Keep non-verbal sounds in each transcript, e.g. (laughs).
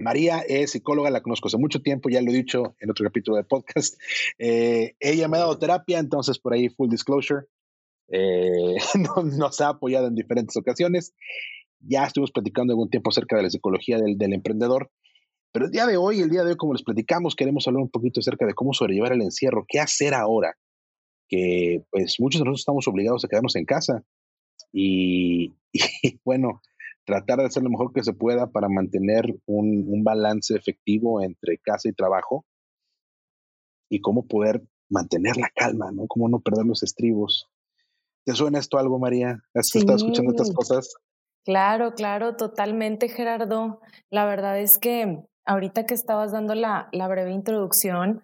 María es psicóloga, la conozco hace mucho tiempo, ya lo he dicho en otro capítulo del podcast. Eh, ella me ha dado terapia, entonces por ahí, full disclosure, eh, (laughs) nos, ha apoyado en diferentes ocasiones. Ya estuvimos platicando algún tiempo acerca de la psicología del, emprendedor, pero el día de hoy, el día de hoy, como les platicamos, queremos hablar un poquito acerca de cómo sobrellevar el encierro, qué hacer ahora, que pues muchos de nosotros estamos obligados a quedarnos en casa. Y (laughs) bueno, tratar de hacer lo mejor que se pueda para mantener un, balance efectivo entre casa y trabajo y cómo poder mantener la calma, ¿no? Cómo no perder los estribos. ¿Te suena esto algo, María? ¿Has estado escuchando estas cosas? Claro, claro, totalmente, Gerardo. La verdad es que ahorita que estabas dando la, la breve introducción,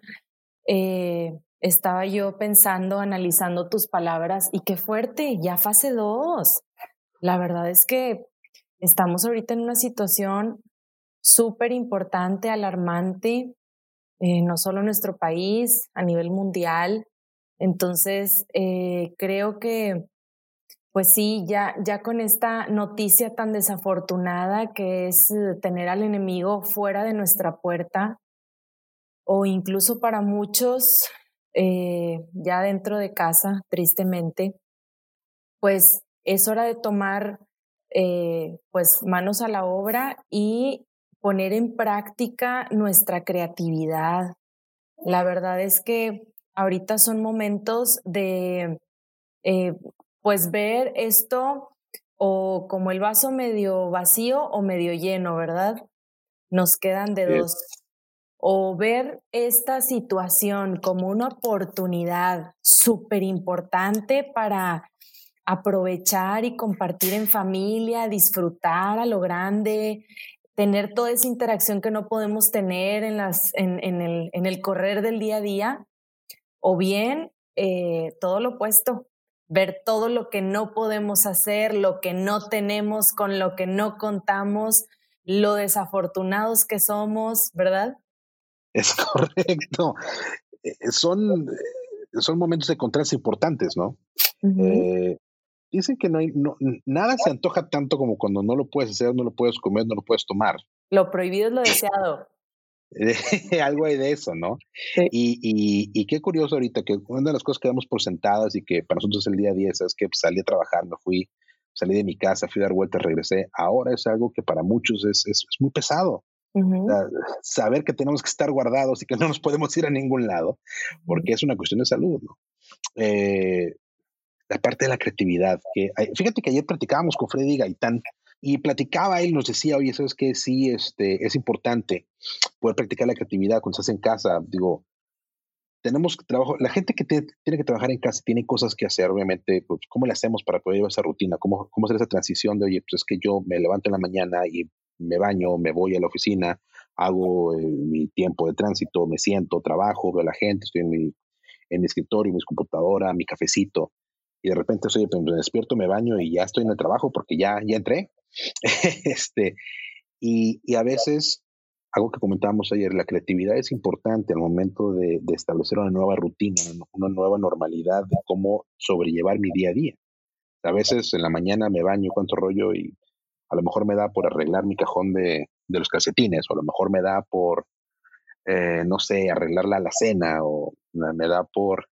eh, estaba yo pensando, analizando tus palabras y qué fuerte, ya fase dos. La verdad es que Estamos ahorita en una situación súper importante, alarmante, eh, no solo en nuestro país, a nivel mundial. Entonces, eh, creo que, pues sí, ya, ya con esta noticia tan desafortunada que es eh, tener al enemigo fuera de nuestra puerta, o incluso para muchos ya dentro de casa, tristemente, pues es hora de tomar eh, pues manos a la obra y poner en práctica nuestra creatividad. La verdad es que ahorita son momentos de eh, pues ver esto o como el vaso medio vacío o medio lleno, ¿verdad? Nos quedan de dos. O ver esta situación como una oportunidad súper importante para aprovechar y compartir en familia, disfrutar a lo grande, tener toda esa interacción que no podemos tener en, las, en, en, el, en el, correr del día a día, o bien eh, todo lo opuesto, ver todo lo que no podemos hacer, lo que no tenemos, con lo que no contamos, lo desafortunados que somos, ¿verdad? Es (laughs) correcto. Eh, son, son momentos de contraste importantes, ¿no? Dicen que no hay, no, nada se antoja tanto como cuando no lo puedes hacer, no lo puedes comer, no lo puedes tomar. Lo prohibido es lo deseado. (laughs) Algo hay de eso, ¿no? Y, y, y, qué curioso ahorita que una de las cosas que damos por sentadas y que para nosotros el día a día es que salí a trabajar, me fui, salí de mi casa, fui a dar vueltas, regresé. Ahora es algo que para muchos es, es, muy pesado. saber que tenemos que estar guardados y que no nos podemos ir a ningún lado, porque es una cuestión de salud, ¿no? Eh, la parte de la creatividad. Que, fíjate que ayer platicábamos con Freddy Gaitán y platicaba él, nos decía, oye, ¿sabes qué? Sí, este, es importante poder practicar la creatividad cuando estás en casa. Digo, tenemos trabajo, la gente que tiene que trabajar en casa tiene cosas que hacer, obviamente, pues, ¿cómo le hacemos para poder llevar esa rutina? ¿Cómo, ¿Cómo hacer esa transición de, oye, pues es que yo me levanto en la mañana y me baño, me voy a la oficina, hago eh, mi tiempo de tránsito, me siento, trabajo, veo a la gente, estoy en mi, en mi escritorio, mi computadora, mi cafecito y de repente soy pues, me despierto, me baño y ya estoy en el trabajo porque ya, ya entré. (laughs) este, y, a veces, algo que comentábamos ayer, la creatividad es importante al momento de, de, establecer una nueva rutina, una nueva normalidad de cómo sobrellevar mi día a día. A veces en la mañana me baño, cuánto rollo y a lo mejor me da por arreglar mi cajón de, de los calcetines, o a lo mejor me da por, eh, no sé, arreglar la alacena, o me da por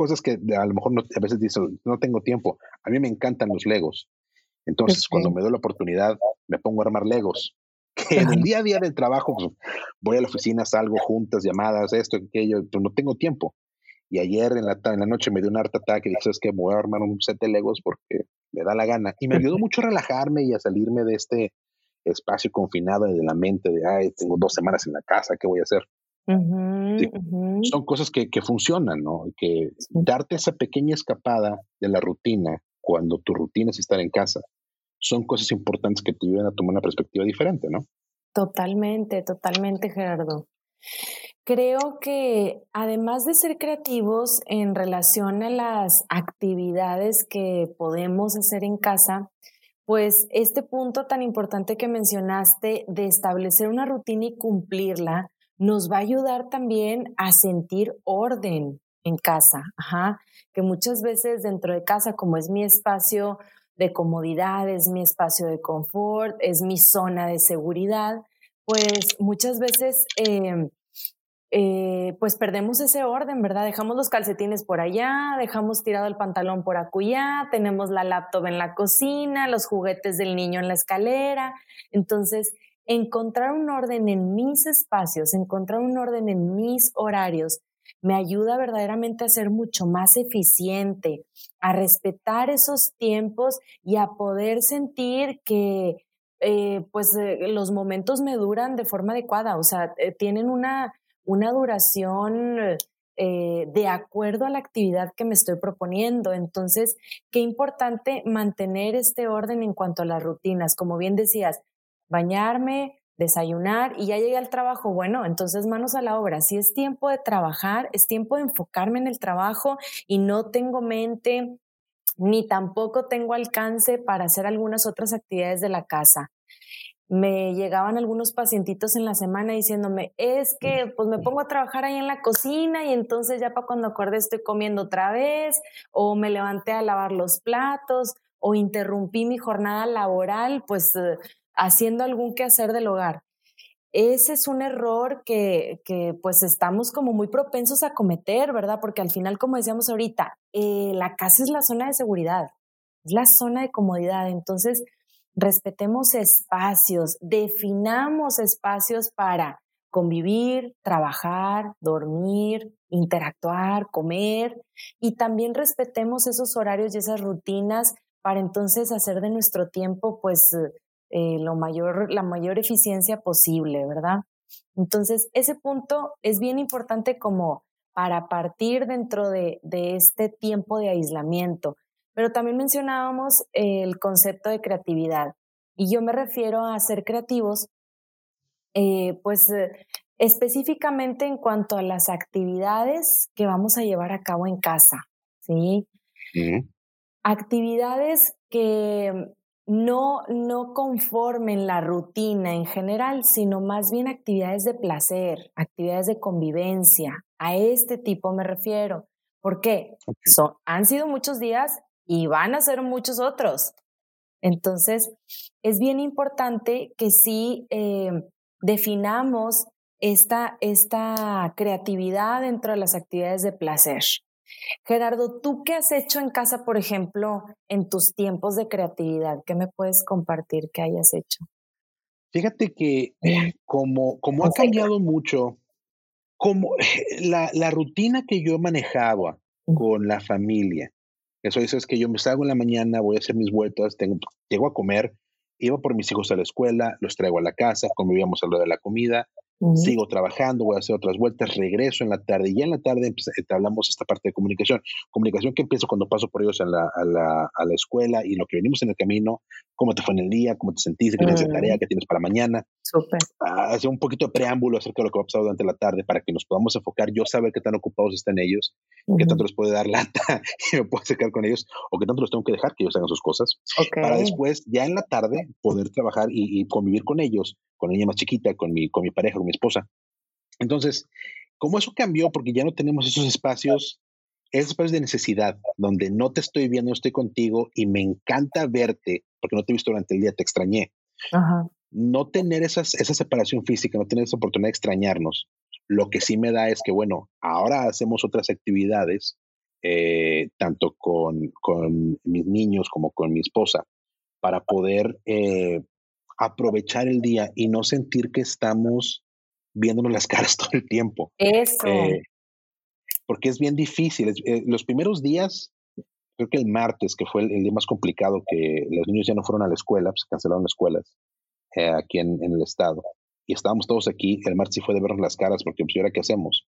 cosas que a lo mejor a veces dicen, no tengo tiempo. A mí me encantan los legos. Entonces, cuando me doy la oportunidad, me pongo a armar legos. (laughs) Que en el día a día del trabajo, pues, voy a la oficina, salgo juntas, llamadas, esto, aquello, pero no tengo tiempo. Y ayer en la, en la noche me dio un art ataque y dije, es que voy a armar un set de legos porque me da la gana. Y me ayudó mucho a relajarme y a salirme de este espacio confinado de la mente de, ay, tengo dos semanas en la casa, ¿qué voy a hacer? Son cosas que, que, funcionan, ¿no? Que darte esa pequeña escapada de la rutina cuando tu rutina es estar en casa, son cosas importantes que te ayudan a tomar una perspectiva diferente, ¿no? Totalmente, totalmente, Gerardo. Creo que además de ser creativos en relación a las actividades que podemos hacer en casa, pues este punto tan importante que mencionaste de establecer una rutina y cumplirla nos va a ayudar también a sentir orden en casa, que muchas veces dentro de casa, como es mi espacio de comodidad, es mi espacio de confort, es mi zona de seguridad, pues muchas veces em, eh, pues perdemos ese orden, ¿verdad? Dejamos los calcetines por allá, dejamos tirado el pantalón por acullá, tenemos la laptop en la cocina, los juguetes del niño en la escalera. Entonces, encontrar un orden en mis espacios, encontrar un orden en mis horarios, me ayuda verdaderamente a ser mucho más eficiente, a respetar esos tiempos y a poder sentir que eh, pues eh, los momentos me duran de forma adecuada, o sea, eh, tienen una, una duración de acuerdo a la actividad que me estoy proponiendo. Entonces, qué importante mantener este orden en cuanto a las rutinas. Como bien decías, bañarme, desayunar y ya llegué al trabajo, bueno, entonces manos a la obra. Si es tiempo de trabajar, es tiempo de enfocarme en el trabajo y no tengo mente ni tampoco tengo alcance para hacer algunas otras actividades de la casa. Me llegaban algunos pacientitos en la semana diciéndome, es que pues me pongo a trabajar ahí en la cocina y entonces ya para cuando acordé estoy comiendo otra vez o me levanté a lavar los platos o interrumpí mi jornada laboral, pues eh, haciendo algún quehacer del hogar. Ese es un error que, que, pues estamos como muy propensos a cometer, ¿verdad? Porque al final, como decíamos ahorita, eh, la casa es la zona de seguridad, es la zona de comodidad. Entonces, respetemos espacios, definamos espacios para convivir, trabajar, dormir, interactuar, comer y también respetemos esos horarios y esas rutinas para entonces hacer de nuestro tiempo pues eh, lo mayor, la mayor eficiencia posible, ¿verdad? Entonces, ese punto es bien importante como para partir dentro de, de este tiempo de aislamiento. Pero también mencionábamos el concepto de creatividad. Y yo me refiero a ser creativos, eh, pues eh, específicamente en cuanto a las actividades que vamos a llevar a cabo en casa, ¿sí? Actividades que no, no conformen la rutina en general, sino más bien actividades de placer, actividades de convivencia. A este tipo me refiero. ¿Por qué? han sido muchos días y van a ser muchos otros. Entonces, es bien importante que sí eh, definamos esta, esta creatividad dentro de las actividades de placer. Gerardo, ¿tú qué has hecho en casa, por ejemplo, en tus tiempos de creatividad? ¿Qué me puedes compartir que hayas hecho? Fíjate que como, como ha cambiado mucho, como (laughs) la, la, rutina que yo manejaba con la familia, eso es que yo me salgo en la mañana, voy a hacer mis vueltas, tengo, llego a comer, iba por mis hijos a la escuela, los traigo a la casa, convivíamos a lo de la comida, sigo trabajando, voy a hacer otras vueltas, regreso en la tarde y ya en la tarde pues, hablamos esta parte de comunicación. Comunicación que empiezo cuando paso por ellos a la, a la, a la escuela y lo que venimos en el camino, cómo te fue en el día, cómo te sentiste, qué tienes de tarea, qué tienes para mañana. Súper. Ah, hacer un poquito de preámbulo acerca de lo que va a pasar durante la tarde para que nos podamos enfocar, yo saber qué tan ocupados están ellos, qué tanto les puede dar lata (laughs) y me puedo acercar con ellos o qué tanto los tengo que dejar que ellos hagan sus cosas. Para después, ya en la tarde, poder trabajar y, y convivir con ellos con la niña más chiquita, con mi, con mi pareja, con mi esposa. Entonces, como eso cambió, porque ya no tenemos esos espacios, esos espacios de necesidad, donde no te estoy viendo, no estoy contigo y me encanta verte, porque no te he visto durante el día, te extrañé. No tener esas, esa separación física, no tener esa oportunidad de extrañarnos, lo que sí me da es que, bueno, ahora hacemos otras actividades, eh, tanto con, con, mis niños como con mi esposa, para poder eh, aprovechar el día y no sentir que estamos viéndonos las (laughs) caras todo el tiempo. Eso. Eh, porque es bien difícil. Los primeros días, creo que el martes, que fue el, día más complicado, que los niños ya no fueron a la escuela, pues cancelaron las escuelas eh, aquí en, el estado. Y estábamos todos aquí, el martes sí fue de vernos las caras, porque pues ahora qué hacemos.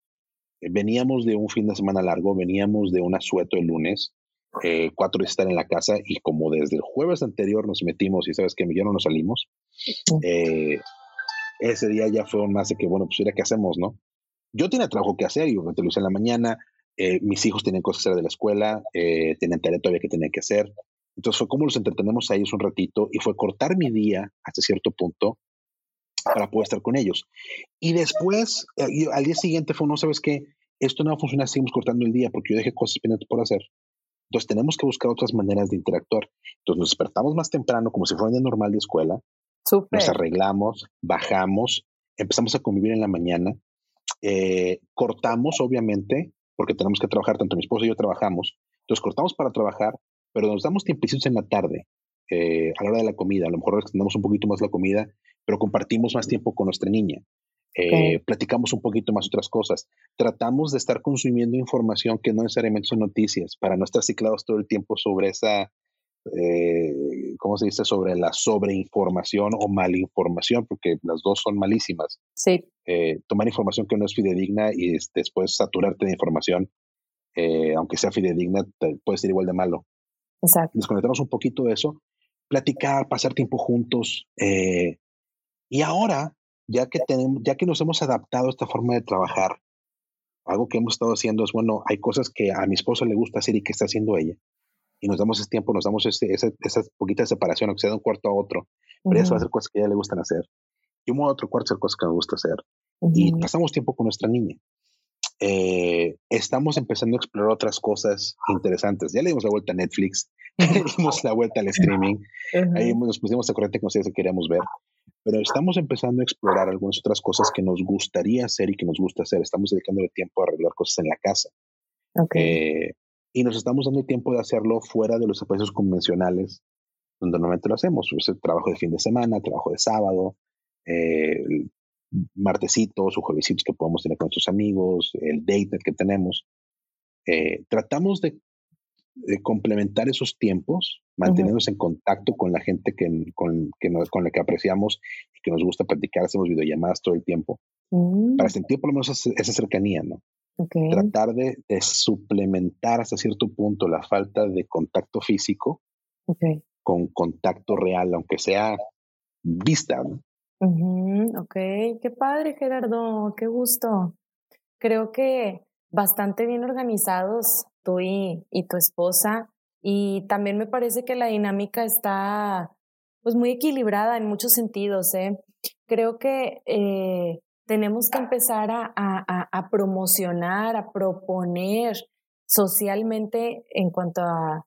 veníamos de un fin de semana largo, veníamos de un asueto el lunes, eh, cuatro días estar en la casa y como desde el jueves anterior nos metimos y sabes que ya no nos salimos, eh, ese día ya fue más de que, bueno, pues, ¿qué hacemos, no? Yo tenía trabajo que hacer, yo te lo hice en la mañana, eh, mis hijos tenían cosas que hacer de la escuela, eh, tenían tarea todavía que tenía que hacer. Entonces fue como los entretenemos a ellos un ratito y fue cortar mi día hasta cierto punto para poder estar con ellos. Y después, eh, al día siguiente fue, no sabes qué, esto no va a funcionar, seguimos cortando el día porque yo dejé cosas pendientes por hacer. Entonces tenemos que buscar otras maneras de interactuar. Entonces nos despertamos más temprano, como si fuera un día normal de escuela. Nos arreglamos, bajamos, empezamos a convivir en la mañana. Eh, cortamos, obviamente, porque tenemos que trabajar, tanto mi esposa y yo trabajamos. Entonces cortamos para trabajar, pero nos damos tiempecitos en la tarde, eh, a la hora de la comida. A lo mejor extendemos un poquito más la comida, pero compartimos más tiempo con nuestra niña. Eh, platicamos un poquito más otras cosas. Tratamos de estar consumiendo información que no necesariamente son noticias, para no estar ciclados todo el tiempo sobre esa, eh, ¿cómo se dice? Sobre la sobreinformación o malinformación, porque las dos son malísimas. Sí. Eh, tomar información que no es fidedigna y después saturarte de información, aunque sea fidedigna, puede ser igual de malo. Exacto. Desconectamos un poquito de eso, platicar, pasar tiempo juntos. y ahora ya que tenemos, ya que nos hemos adaptado a esta forma de trabajar, algo que hemos estado haciendo es, bueno, hay cosas que a mi esposa le gusta hacer y que está haciendo ella. Y nos damos ese tiempo, nos damos ese, esa, esa poquita separación, aunque sea de un cuarto a otro. Pero eso va a hacer cosas que a ella le gustan hacer. Yo me voy a otro cuarto a hacer cosas que me gusta hacer. Y pasamos tiempo con nuestra niña. Eh, estamos empezando a explorar otras cosas interesantes. Ya le dimos la vuelta a Netflix, (laughs) le dimos la vuelta al streaming, ahí nos pusimos a corriente con ustedes que queríamos ver, pero estamos empezando a explorar algunas otras cosas que nos gustaría hacer y que nos gusta hacer. Estamos dedicándole tiempo a arreglar cosas en la casa. Okay. Eh, y nos estamos dando tiempo de hacerlo fuera de los espacios convencionales donde normalmente lo hacemos. Pues, trabajo de fin de semana, trabajo de sábado, eh, martesitos o juevesitos que podemos tener con nuestros amigos, el date que tenemos. Eh, tratamos de, complementar esos tiempos, manteniéndonos en contacto con la gente que, con, que con la que apreciamos y que nos gusta platicar, hacemos videollamadas todo el tiempo, mm. para sentir por lo menos esa, cercanía, ¿no? Tratar de, suplementar hasta cierto punto la falta de contacto físico con contacto real, aunque sea vista, ¿no? Ok, qué padre Gerardo, qué gusto. Creo que bastante bien organizados tú y, tu esposa y también me parece que la dinámica está pues muy equilibrada en muchos sentidos. ¿eh? Creo que eh, tenemos que empezar a, a, promocionar, a proponer socialmente en cuanto a,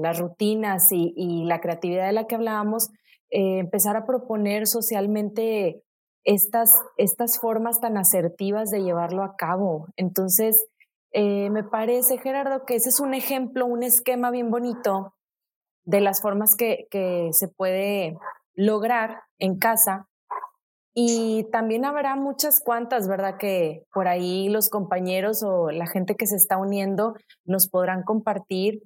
las rutinas y, y, la creatividad de la que hablábamos, eh, empezar a proponer socialmente estas, estas formas tan asertivas de llevarlo a cabo. Entonces, eh, me parece, Gerardo, que ese es un ejemplo, un esquema bien bonito de las formas que, que se puede lograr en casa. Y también habrá muchas cuantas, ¿verdad? Que por ahí los compañeros o la gente que se está uniendo nos podrán compartir.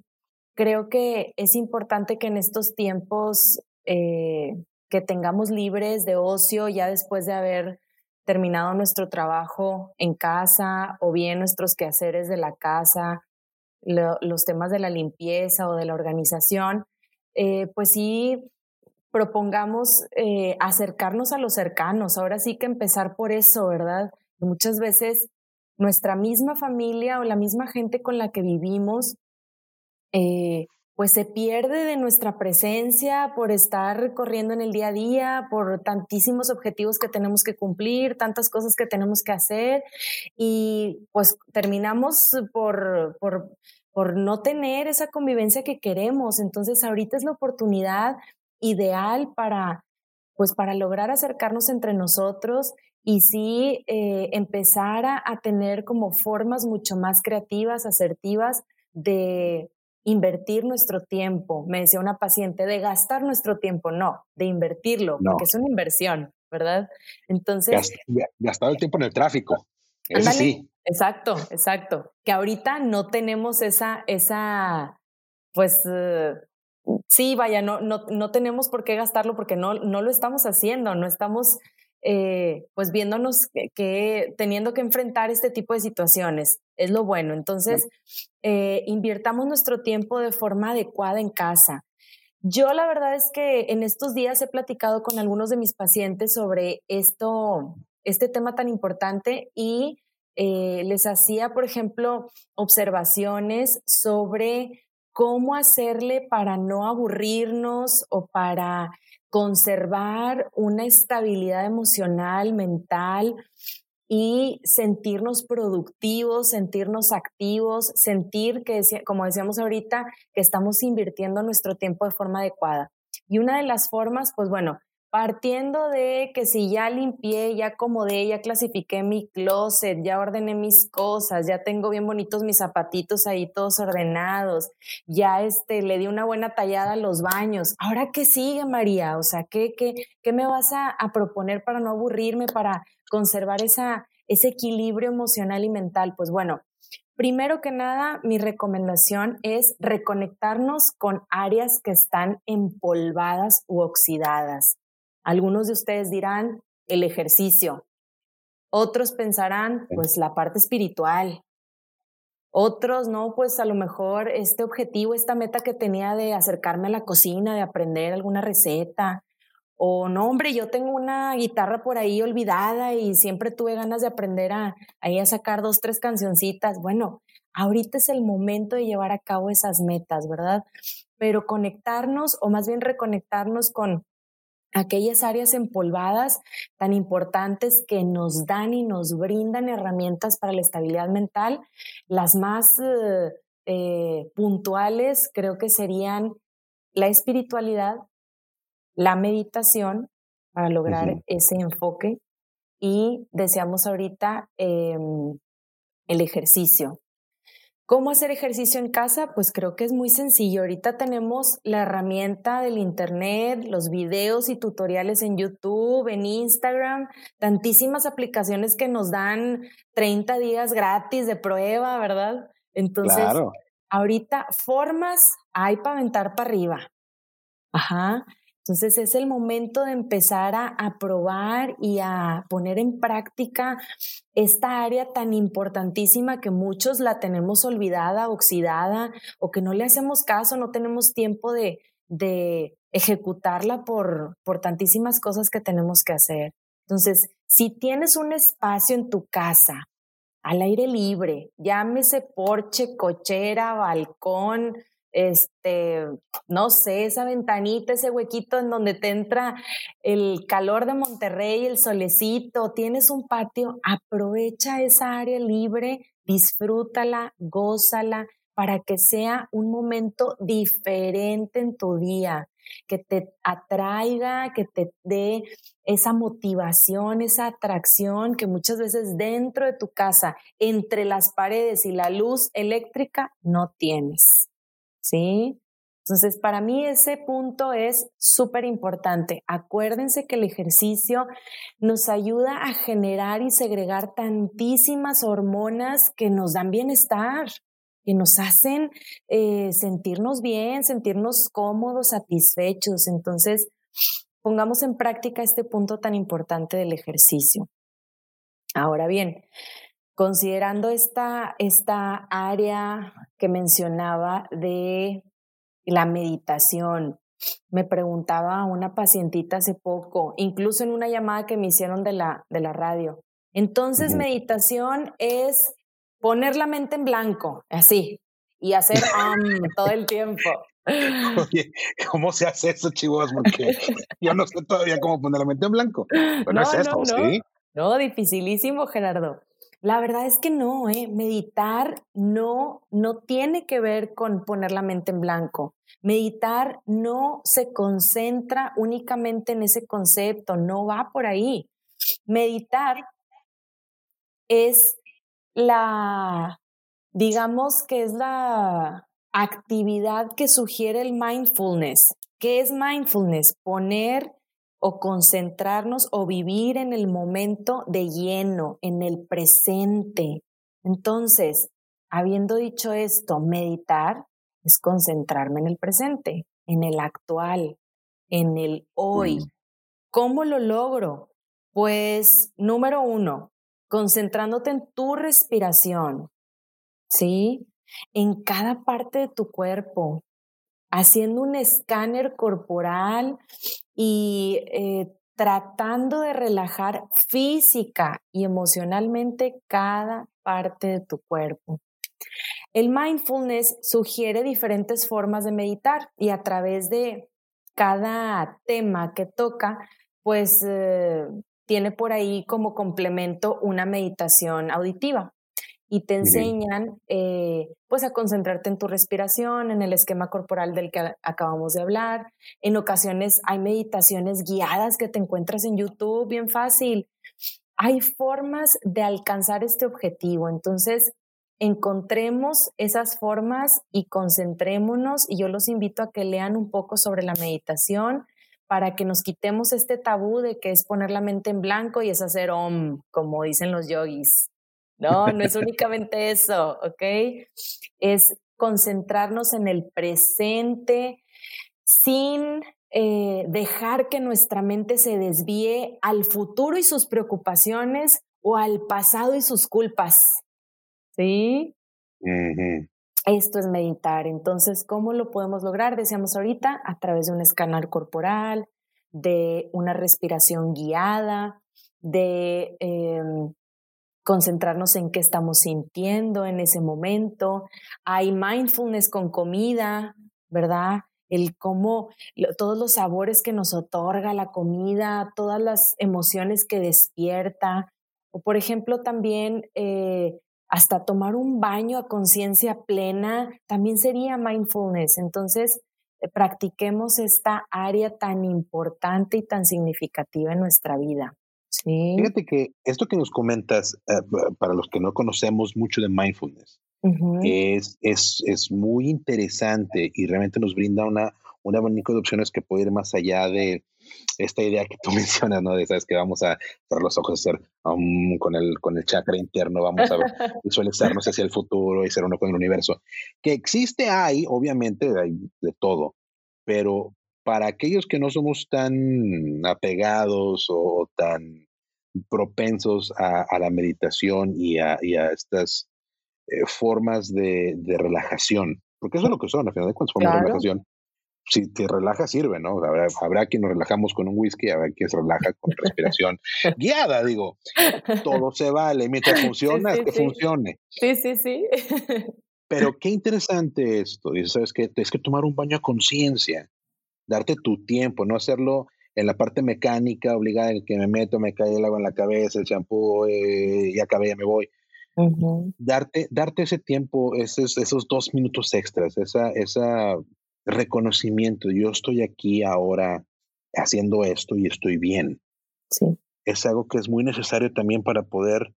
Creo que es importante que en estos tiempos eh, que tengamos libres de ocio ya después de haber terminado nuestro trabajo en casa o bien nuestros quehaceres de la casa, los temas de la limpieza o de la organización, eh, pues sí propongamos eh, acercarnos a los cercanos. Ahora sí que empezar por eso, ¿verdad? Muchas veces nuestra misma familia o la misma gente con la que vivimos pues se pierde de nuestra presencia por estar corriendo en el día a día, por tantísimos objetivos que tenemos que cumplir, tantas cosas que tenemos que hacer y pues terminamos por, por, por no tener esa convivencia que queremos. Entonces ahorita es la oportunidad ideal para pues para lograr acercarnos entre nosotros y sí eh, empezar a, a tener como formas mucho más creativas, asertivas de invertir nuestro tiempo. Me decía una paciente, de gastar nuestro tiempo, no, de invertirlo, porque es una inversión, ¿verdad? Entonces... Gastar el tiempo en el tráfico. Eso sí. Exacto, exacto. Que ahorita no tenemos esa, esa, pues, eh, sí, vaya, no, no, no tenemos por qué gastarlo porque no, no lo estamos haciendo, no estamos eh, pues viéndonos que, teniendo que enfrentar este tipo de situaciones. Es lo bueno. Entonces, eh, invirtamos nuestro tiempo de forma adecuada en casa. Yo la verdad es que en estos días he platicado con algunos de mis pacientes sobre esto, este tema tan importante y eh, les hacía, por ejemplo, observaciones sobre cómo hacerle para no aburrirnos o para conservar una estabilidad emocional, mental y sentirnos productivos, sentirnos activos, sentir que, como decíamos ahorita, que estamos invirtiendo nuestro tiempo de forma adecuada. Y una de las formas, pues bueno, partiendo de que si ya limpié, ya acomodé, ya clasifiqué mi closet, ya ordené mis cosas, ya tengo bien bonitos mis zapatitos ahí todos ordenados, ya este, le di una buena tallada a los baños. Ahora, ¿qué sigue, María? O sea, ¿qué, qué, qué me vas a, a proponer para no aburrirme, para conservar esa, ese equilibrio emocional y mental? Pues bueno, Primero que nada, mi recomendación es reconectarnos con áreas que están empolvadas u oxidadas. Algunos de ustedes dirán el ejercicio. Otros pensarán, pues, la parte espiritual. Otros, no, pues a lo mejor este objetivo, esta meta que tenía de acercarme a la cocina, de aprender alguna receta. O no, hombre, yo tengo una guitarra por ahí olvidada y siempre tuve ganas de aprender a, ahí a sacar dos, tres cancioncitas. Bueno, ahorita es el momento de llevar a cabo esas metas, ¿verdad? Pero conectarnos o más bien reconectarnos con aquellas áreas empolvadas tan importantes que nos dan y nos brindan herramientas para la estabilidad mental. Las más eh, eh, puntuales creo que serían la espiritualidad, la meditación para lograr ese enfoque y deseamos ahorita em, el ejercicio. ¿Cómo hacer ejercicio en casa? Pues creo que es muy sencillo. Ahorita tenemos la herramienta del Internet, los videos y tutoriales en YouTube, en Instagram, tantísimas aplicaciones que nos dan 30 días gratis de prueba, ¿verdad? Entonces, ahorita formas hay para aventar para arriba. Ajá. Entonces es el momento de empezar a, probar y a poner en práctica esta área tan importantísima que muchos la tenemos olvidada, oxidada o que no le hacemos caso, no tenemos tiempo de, de ejecutarla por, por tantísimas cosas que tenemos que hacer. Entonces, si tienes un espacio en tu casa al aire libre, llámese porche, cochera, balcón, este, no sé, esa ventanita, ese huequito en donde te entra el calor de Monterrey, el solecito, tienes un patio, aprovecha esa área libre, disfrútala, gózala para que sea un momento diferente en tu día, que te atraiga, que te dé esa motivación, esa atracción que muchas veces dentro de tu casa, entre las paredes y la luz eléctrica, no tienes. ¿Sí? Entonces, para mí ese punto es súper importante. Acuérdense que el ejercicio nos ayuda a generar y segregar tantísimas hormonas que nos dan bienestar, que nos hacen eh, sentirnos bien, sentirnos cómodos, satisfechos. Entonces, pongamos en práctica este punto tan importante del ejercicio. Ahora bien, Considerando esta, esta área que mencionaba de la meditación, me preguntaba una pacientita hace poco, incluso en una llamada que me hicieron de la, de la radio. Entonces, meditación es poner la mente en blanco, así, y hacer todo el tiempo. Oye, ¿cómo se hace eso, chivos? Porque yo no sé todavía cómo poner la mente en blanco. Pero es eso, no, ¿sí? No, dificilísimo, Gerardo. La verdad es que no, ¿eh? meditar no, no tiene que ver con poner la mente en blanco. Meditar no se concentra únicamente en ese concepto, no va por ahí. Meditar es la, digamos que es la actividad que sugiere el mindfulness. ¿Qué es mindfulness? Poner o concentrarnos o vivir en el momento de lleno, en el presente. Entonces, habiendo dicho esto, meditar es concentrarme en el presente, en el actual, en el hoy. ¿Cómo lo logro? Pues, número uno, concentrándote en tu respiración, ¿sí? En cada parte de tu cuerpo, haciendo un escáner corporal y eh, tratando de relajar física y emocionalmente cada parte de tu cuerpo. El mindfulness sugiere diferentes formas de meditar y a través de cada tema que toca, pues eh, tiene por ahí como complemento una meditación auditiva y te enseñan eh, pues a concentrarte en tu respiración, en el esquema corporal del que acabamos de hablar. En ocasiones hay meditaciones guiadas que te encuentras en YouTube, bien fácil. Hay formas de alcanzar este objetivo. Entonces, encontremos esas formas y concentrémonos y yo los invito a que lean un poco sobre la meditación para que nos quitemos este tabú de que es poner la mente en blanco y es hacer om, como dicen los yogis. No, no es (laughs) únicamente eso, ¿ok? Es concentrarnos en el presente sin eh, dejar que nuestra mente se desvíe al futuro y sus preocupaciones o al pasado y sus culpas. ¿Sí? Esto es meditar. Entonces, ¿cómo lo podemos lograr? Decíamos ahorita, a través de un escáner corporal, de una respiración guiada, de em, concentrarnos en qué estamos sintiendo en ese momento. Hay mindfulness con comida, ¿verdad? El cómo, todos los sabores que nos otorga la comida, todas las emociones que despierta. O por ejemplo, también eh, hasta tomar un baño a conciencia plena, también sería mindfulness. Entonces, eh, practiquemos esta área tan importante y tan significativa en nuestra vida. Fíjate que esto que nos comentas, eh, para los que no conocemos mucho de mindfulness, es, es, es, muy interesante y realmente nos brinda una, un abanico de opciones que puede ir más allá de esta idea que tú (laughs) mencionas, ¿no? De, sabes, que vamos a cerrar los ojos, hacer con, el, con el chakra interno, vamos a visualizarnos hacia el futuro y ser uno con el universo. Que existe, hay, obviamente, hay de todo, pero para aquellos que no somos tan apegados o tan propensos a, la meditación y a, estas eh, formas de, relajación, porque eso es lo que son, al final de cuentas, formas de relajación. Si te relaja, sirve, ¿no? Habrá, habrá quien nos relajamos con un whisky, habrá quien se relaja con respiración guiada, digo. Todo se vale, mientras (laughs) funciona, que funcione. Sí, sí, sí. Pero (laughs) qué interesante esto. Dices, ¿sabes qué? Tienes que tomar un baño a conciencia darte tu tiempo, no hacerlo en la parte mecánica, obligada en que me meto, me cae el agua en la cabeza, el champú, eh, ya acabé, ya me voy. darte, darte ese tiempo, esos, esos dos minutos extras, esa, esa reconocimiento, yo estoy aquí ahora haciendo esto y estoy bien. Sí. Es algo que es muy necesario también para poder,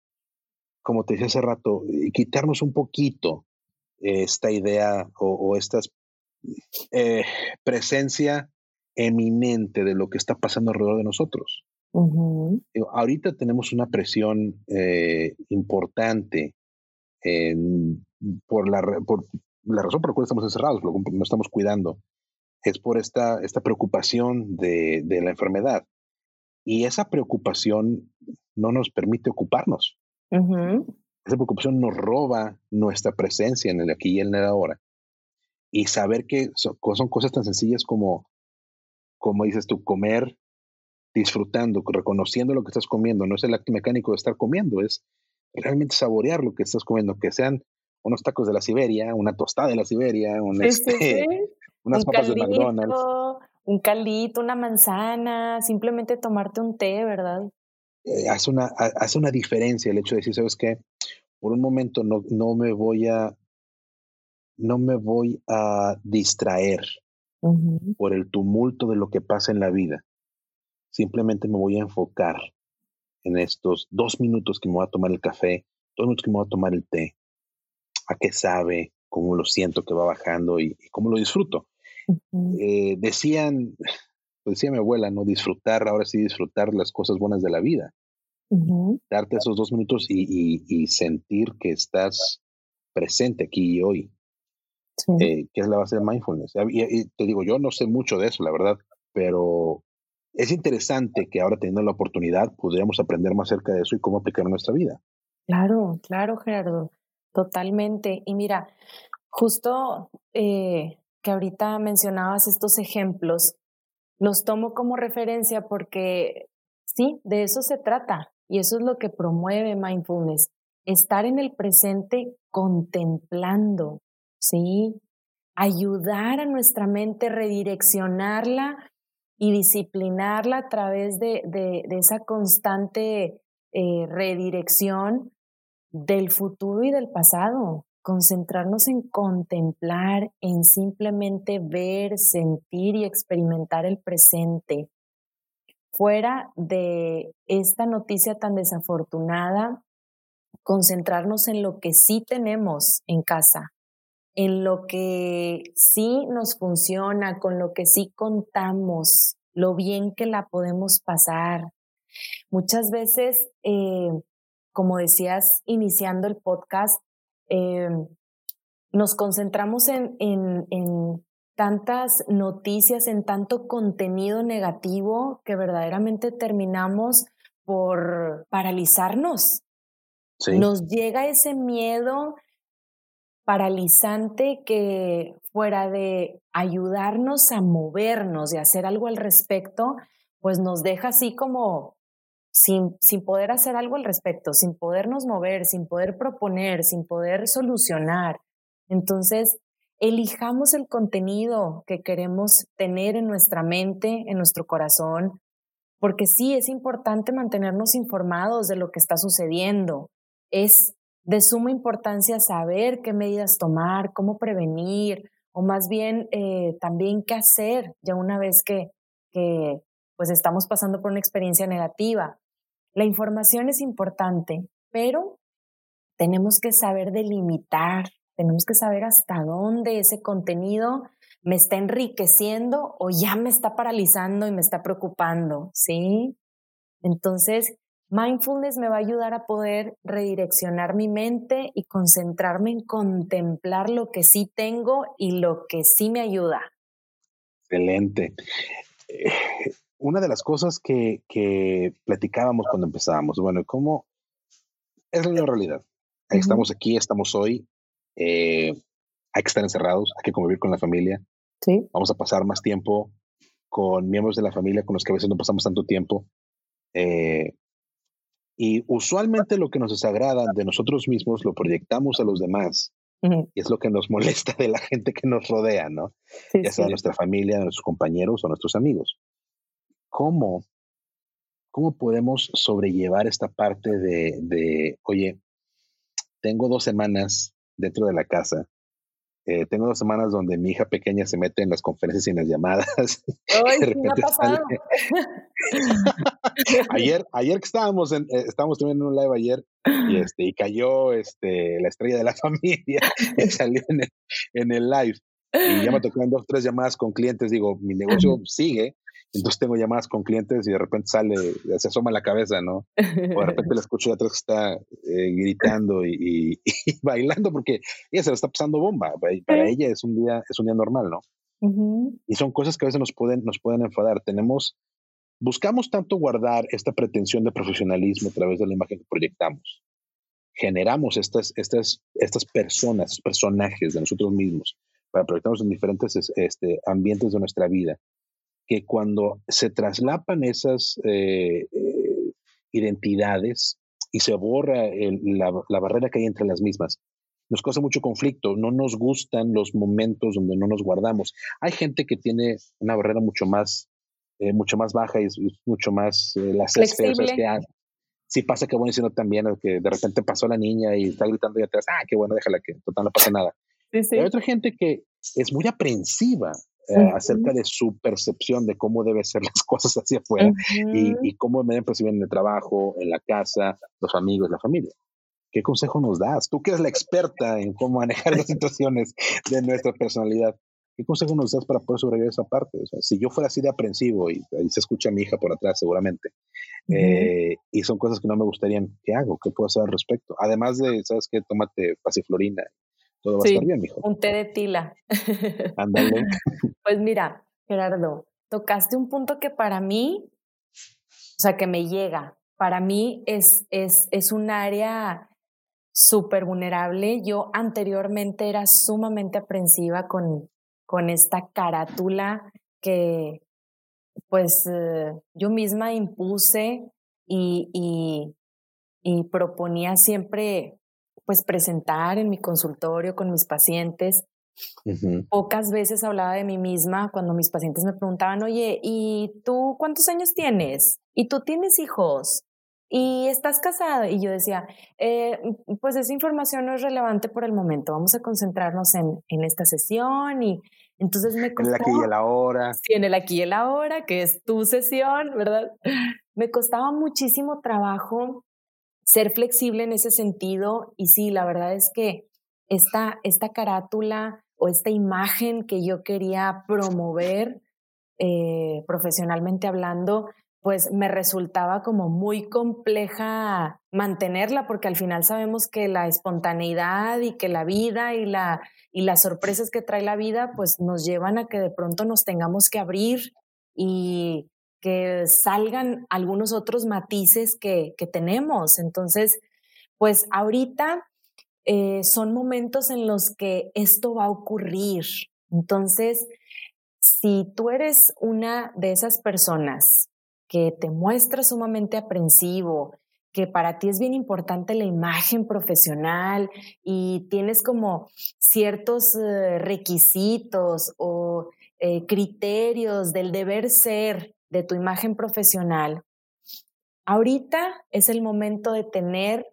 como te decía hace rato, quitarnos un poquito esta idea o, o estas eh, presencia eminente de lo que está pasando alrededor de nosotros. ahorita tenemos una presión eh, importante por, la, por la razón por la cual estamos encerrados, lo no estamos cuidando, es por esta, esta preocupación de, de la enfermedad. Y esa preocupación no nos permite ocuparnos. Esa preocupación nos roba nuestra presencia en el aquí y en el ahora y saber que son, cosas tan sencillas como, como dices tú, comer disfrutando, reconociendo lo que estás comiendo. No es el acto mecánico de estar comiendo, es realmente saborear lo que estás comiendo, que sean unos tacos de la Siberia, una tostada de la Siberia, un este, (laughs) unas papas de McDonald's. Un caldito, una manzana, simplemente tomarte un té, ¿verdad? Eh, hace, una, hace una diferencia el hecho de decir, ¿sabes qué? Por un momento no, no me voy a no me voy a distraer por el tumulto de lo que pasa en la vida. Simplemente me voy a enfocar en estos dos minutos que me voy a tomar el café, dos minutos que me voy a tomar el té, a qué sabe, cómo lo siento que va bajando y, cómo lo disfruto. Eh, decían, decía mi abuela, no disfrutar, ahora sí disfrutar las cosas buenas de la vida. Darte esos dos minutos y, sentir que estás presente aquí y hoy. Eh, que es la base de mindfulness. Y, te digo, yo no sé mucho de eso, la verdad, pero es interesante que ahora teniendo la oportunidad pudiéramos aprender más acerca de eso y cómo aplicarlo en nuestra vida. Claro, claro, Gerardo, totalmente. Y mira, justo eh, que ahorita mencionabas estos ejemplos, los tomo como referencia porque sí, de eso se trata y eso es lo que promueve mindfulness, estar en el presente contemplando, ¿sí? Ayudar a nuestra mente, redireccionarla y disciplinarla a través de, de, esa constante eh, redirección del futuro y del pasado. Concentrarnos en contemplar, en simplemente ver, sentir y experimentar el presente. Fuera de esta noticia tan desafortunada, concentrarnos en lo que sí tenemos en casa, en lo que sí nos funciona, con lo que sí contamos, lo bien que la podemos pasar. Muchas veces, eh, como decías iniciando el podcast, eh, nos concentramos en, en, en tantas noticias, en tanto contenido negativo que verdaderamente terminamos por paralizarnos. Nos llega ese miedo paralizante que fuera de ayudarnos a movernos y hacer algo al respecto, pues nos deja así como sin, sin poder hacer algo al respecto, sin podernos mover, sin poder proponer, sin poder solucionar. Entonces, elijamos el contenido que queremos tener en nuestra mente, en nuestro corazón, porque sí, es importante mantenernos informados de lo que está sucediendo. Es de suma importancia saber qué medidas tomar, cómo prevenir, o más bien eh, también qué hacer ya una vez que, que pues estamos pasando por una experiencia negativa. La información es importante, pero tenemos que saber delimitar, tenemos que saber hasta dónde ese contenido me está enriqueciendo o ya me está paralizando y me está preocupando, ¿sí? Entonces, Mindfulness me va a ayudar a poder redireccionar mi mente y concentrarme en contemplar lo que sí tengo y lo que sí me ayuda. Excelente. Eh, una de las cosas que, platicábamos cuando empezábamos, bueno, ¿cómo es la realidad? Estamos aquí, estamos hoy, eh, hay que estar encerrados, hay que convivir con la familia. Sí. Vamos a pasar más tiempo con miembros de la familia con los que a veces no pasamos tanto tiempo. Eh, y usualmente lo que nos desagrada de nosotros mismos lo proyectamos a los demás. Y es lo que nos molesta de la gente que nos rodea, ¿no? ya sea nuestra familia, nuestros compañeros o nuestros amigos. ¿Cómo, cómo podemos sobrellevar esta parte de, de, oye, tengo dos semanas dentro de la casa eh, tengo dos semanas donde mi hija pequeña se mete en las conferencias y en las llamadas. (laughs) (laughs) ayer, ayer que estábamos en, eh, estábamos teniendo un live ayer y este y cayó este la estrella de la (laughs) familia y salió en el, en el live. Y ya me tocó en dos, tres llamadas con clientes. Digo, mi negocio sigue, entonces tengo llamadas con clientes y de repente sale, se asoma la cabeza, ¿no? O de repente la (laughs) escucho de atrás que está eh, gritando (laughs) y, bailando porque ella se la está pasando bomba. Para ella es un día, es un día normal, ¿no? Y son cosas que a veces nos pueden, nos pueden enfadar. Tenemos, buscamos tanto guardar esta pretensión de profesionalismo a través de la imagen que proyectamos. Generamos estas, estas, estas personas, personajes de nosotros mismos para proyectarnos en diferentes este, ambientes de nuestra vida que cuando se traslapan esas eh, eh, identidades y se borra la, barrera que hay entre las mismas, nos causa mucho conflicto, no nos gustan los momentos donde no nos guardamos. Hay gente que tiene una barrera mucho más, eh, mucho más baja y es, mucho más las esferas que si pasa que bueno diciendo también que de repente pasó la niña y está gritando y atrás, ah, qué bueno, déjala que total no pasa nada. Hay otra gente que es muy aprensiva eh, acerca de su percepción de cómo deben ser (laughs) las cosas hacia afuera y, cómo me deben percibir en el trabajo, en la casa, los amigos, la familia. ¿Qué consejo nos das? Tú que eres la experta en cómo manejar las situaciones de nuestra personalidad. ¿Qué consejo nos das para poder sobrevivir esa parte? O sea, si yo fuera así de aprensivo y, se escucha a mi hija por atrás seguramente, eh, y son cosas que no me gustarían, ¿qué hago? ¿Qué puedo hacer al respecto? Además de, ¿sabes qué? Tómate pasiflorina, todo va a estar bien, mijo. Un té de tila. (laughs) Ándale. pues mira, Gerardo, tocaste un punto que para mí, o sea, que me llega. Para mí es, es, es un área súper vulnerable. Yo anteriormente era sumamente aprensiva con, con esta carátula que pues eh, yo misma impuse y, y, y proponía siempre pues presentar en mi consultorio con mis pacientes. Pocas veces hablaba de mí misma cuando mis pacientes me preguntaban, oye, ¿y tú cuántos años tienes? ¿Y tú tienes hijos? ¿Y estás casada? Y yo decía, eh, pues esa información no es relevante por el momento, vamos a concentrarnos en, en esta sesión y entonces me costaba... En el aquí y el ahora. Sí, en el aquí y el ahora, que es tu sesión, ¿verdad? Me costaba muchísimo trabajo ser flexible en ese sentido y sí, la verdad es que esta, esta carátula o esta imagen que yo quería promover eh, profesionalmente hablando, pues me resultaba como muy compleja mantenerla porque al final sabemos que la espontaneidad y que la vida y, la, y las sorpresas que trae la vida pues nos llevan a que de pronto nos tengamos que abrir y que salgan algunos otros matices que, tenemos. Entonces, pues ahorita eh, son momentos en los que esto va a ocurrir. Entonces, si tú eres una de esas personas que te muestra sumamente aprensivo, que para ti es bien importante la imagen profesional y tienes como ciertos eh, requisitos o eh, criterios del deber ser de tu imagen profesional, ahorita es el momento de tener,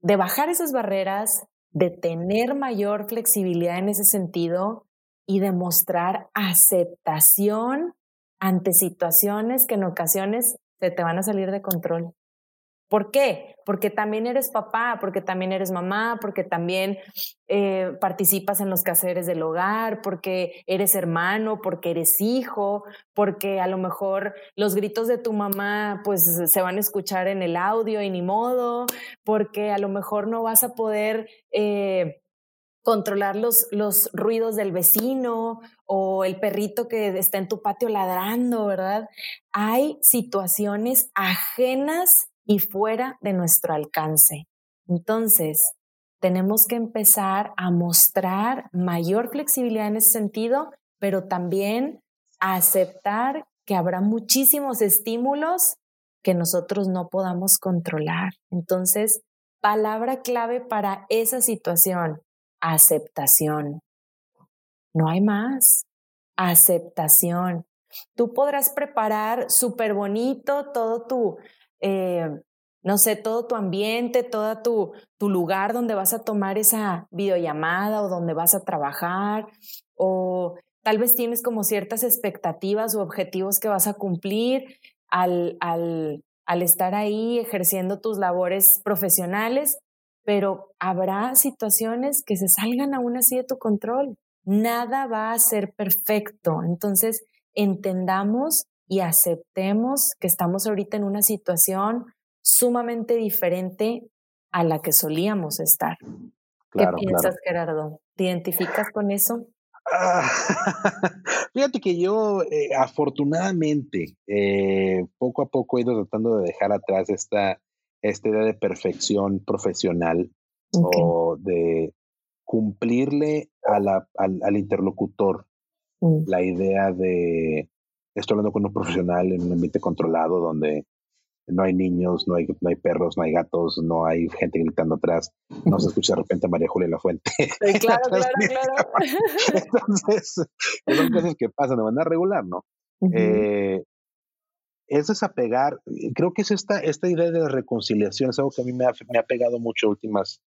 de bajar esas barreras, de tener mayor flexibilidad en ese sentido y de mostrar aceptación ante situaciones que en ocasiones se te van a salir de control. ¿Por qué? Porque también eres papá, porque también eres mamá, porque también eh, participas en los quehaceres del hogar, porque eres hermano, porque eres hijo, porque a lo mejor los gritos de tu mamá pues se van a escuchar en el audio y ni modo, porque a lo mejor no vas a poder eh, controlar los, los ruidos del vecino o el perrito que está en tu patio ladrando, ¿verdad? Hay situaciones ajenas y fuera de nuestro alcance. Entonces, tenemos que empezar a mostrar mayor flexibilidad en ese sentido, pero también a aceptar que habrá muchísimos estímulos que nosotros no podamos controlar. Entonces, palabra clave para esa situación, aceptación. No hay más. Aceptación. Tú podrás preparar súper bonito todo tu, eh, no sé, todo tu ambiente, todo tu, tu lugar donde vas a tomar esa videollamada o donde vas a trabajar, o tal vez tienes como ciertas expectativas o objetivos que vas a cumplir al, al, al estar ahí ejerciendo tus labores profesionales, pero habrá situaciones que se salgan aún así de tu control. Nada va a ser perfecto. Entonces, entendamos y aceptemos que estamos ahorita en una situación sumamente diferente a la que solíamos estar. ¿Qué piensas, Gerardo? ¿Te identificas con eso? Ah, (laughs) fíjate que yo, eh, afortunadamente, eh, poco a poco he ido tratando de dejar atrás esta, esta idea de perfección profesional o de cumplirle al, interlocutor mm. la idea de estoy hablando con un profesional en un ambiente controlado donde no hay niños, no hay, no hay perros, no hay gatos, no hay gente gritando atrás, no se (laughs) escucha de repente a María Julia La Fuente. claro, (laughs) claro, (laughs) claro. Entonces, son cosas que pasan de manera regular, ¿no? eh, es desapegar, creo que es esta, esta idea de la reconciliación, es algo que a mí me ha, me ha pegado mucho últimas,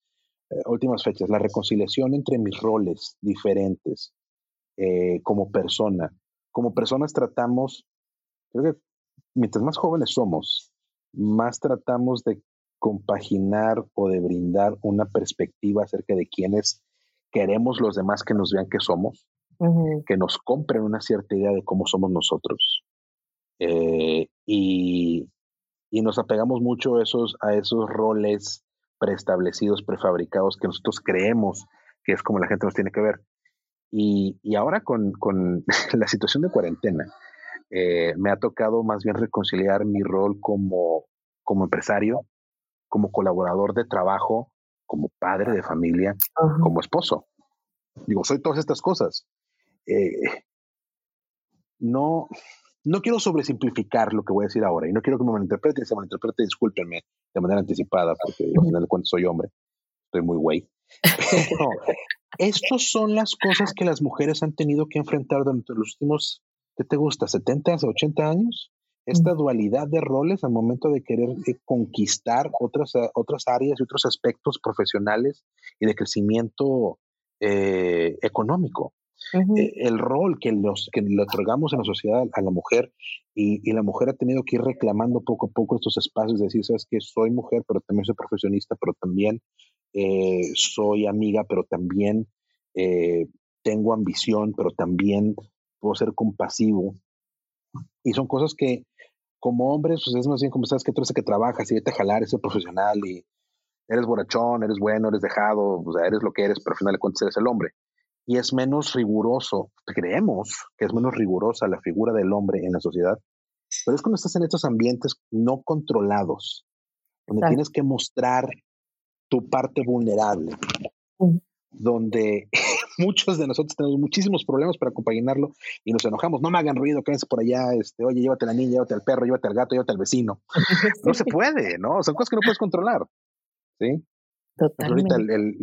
eh, últimas fechas, la reconciliación entre mis roles diferentes eh, como persona como personas tratamos, creo que mientras más jóvenes somos, más tratamos de compaginar o de brindar una perspectiva acerca de quiénes queremos los demás que nos vean que somos, que nos compren una cierta idea de cómo somos nosotros. Eh, y, y, nos apegamos mucho a esos, a esos roles preestablecidos, prefabricados, que nosotros creemos que es como la gente nos tiene que ver. Y, y ahora con, con, (laughs) la situación de cuarentena, eh, me ha tocado más bien reconciliar mi rol como, como empresario, como colaborador de trabajo, como padre de familia, como esposo. Digo, soy todas estas cosas. eh, no, no quiero sobresimplificar lo que voy a decir ahora y no quiero que me malinterpreten. Se malinterprete, discúlpenme de manera anticipada, porque al final de cuentas soy hombre, estoy muy güey. Pero estas son las cosas que las mujeres han tenido que enfrentar durante los últimos, ¿qué te gusta? ¿70, 80 años? Esta dualidad de roles al momento de querer eh, conquistar otras, eh, otras áreas y otros aspectos profesionales y de crecimiento eh, económico. el rol que, los, que le otorgamos en la sociedad a la mujer y, y, la mujer ha tenido que ir reclamando poco a poco estos espacios de decir, sabes que soy mujer, pero también soy profesionista, pero también eh, soy amiga, pero también eh, tengo ambición, pero también puedo ser compasivo. Y son cosas que como hombres, pues es más bien como sabes que tú eres el que trabajas y vete a jalar, eres profesional y eres borrachón, eres bueno, eres dejado, o sea, eres lo que eres, pero al final de cuentas eres el hombre. Y es menos riguroso, creemos que es menos rigurosa la figura del hombre en la sociedad, pero es cuando estás en estos ambientes no controlados, donde tienes que mostrar tu parte vulnerable, donde (laughs) muchos de nosotros tenemos muchísimos problemas para acompañarlo y nos enojamos. No me hagan ruido, quédense por allá, este, oye, llévate a la niña, llévate al perro, llévate al gato, llévate al vecino. (laughs) No se puede, ¿no? Son cosas que no puedes controlar. ¿Sí? Totalmente. ahorita el,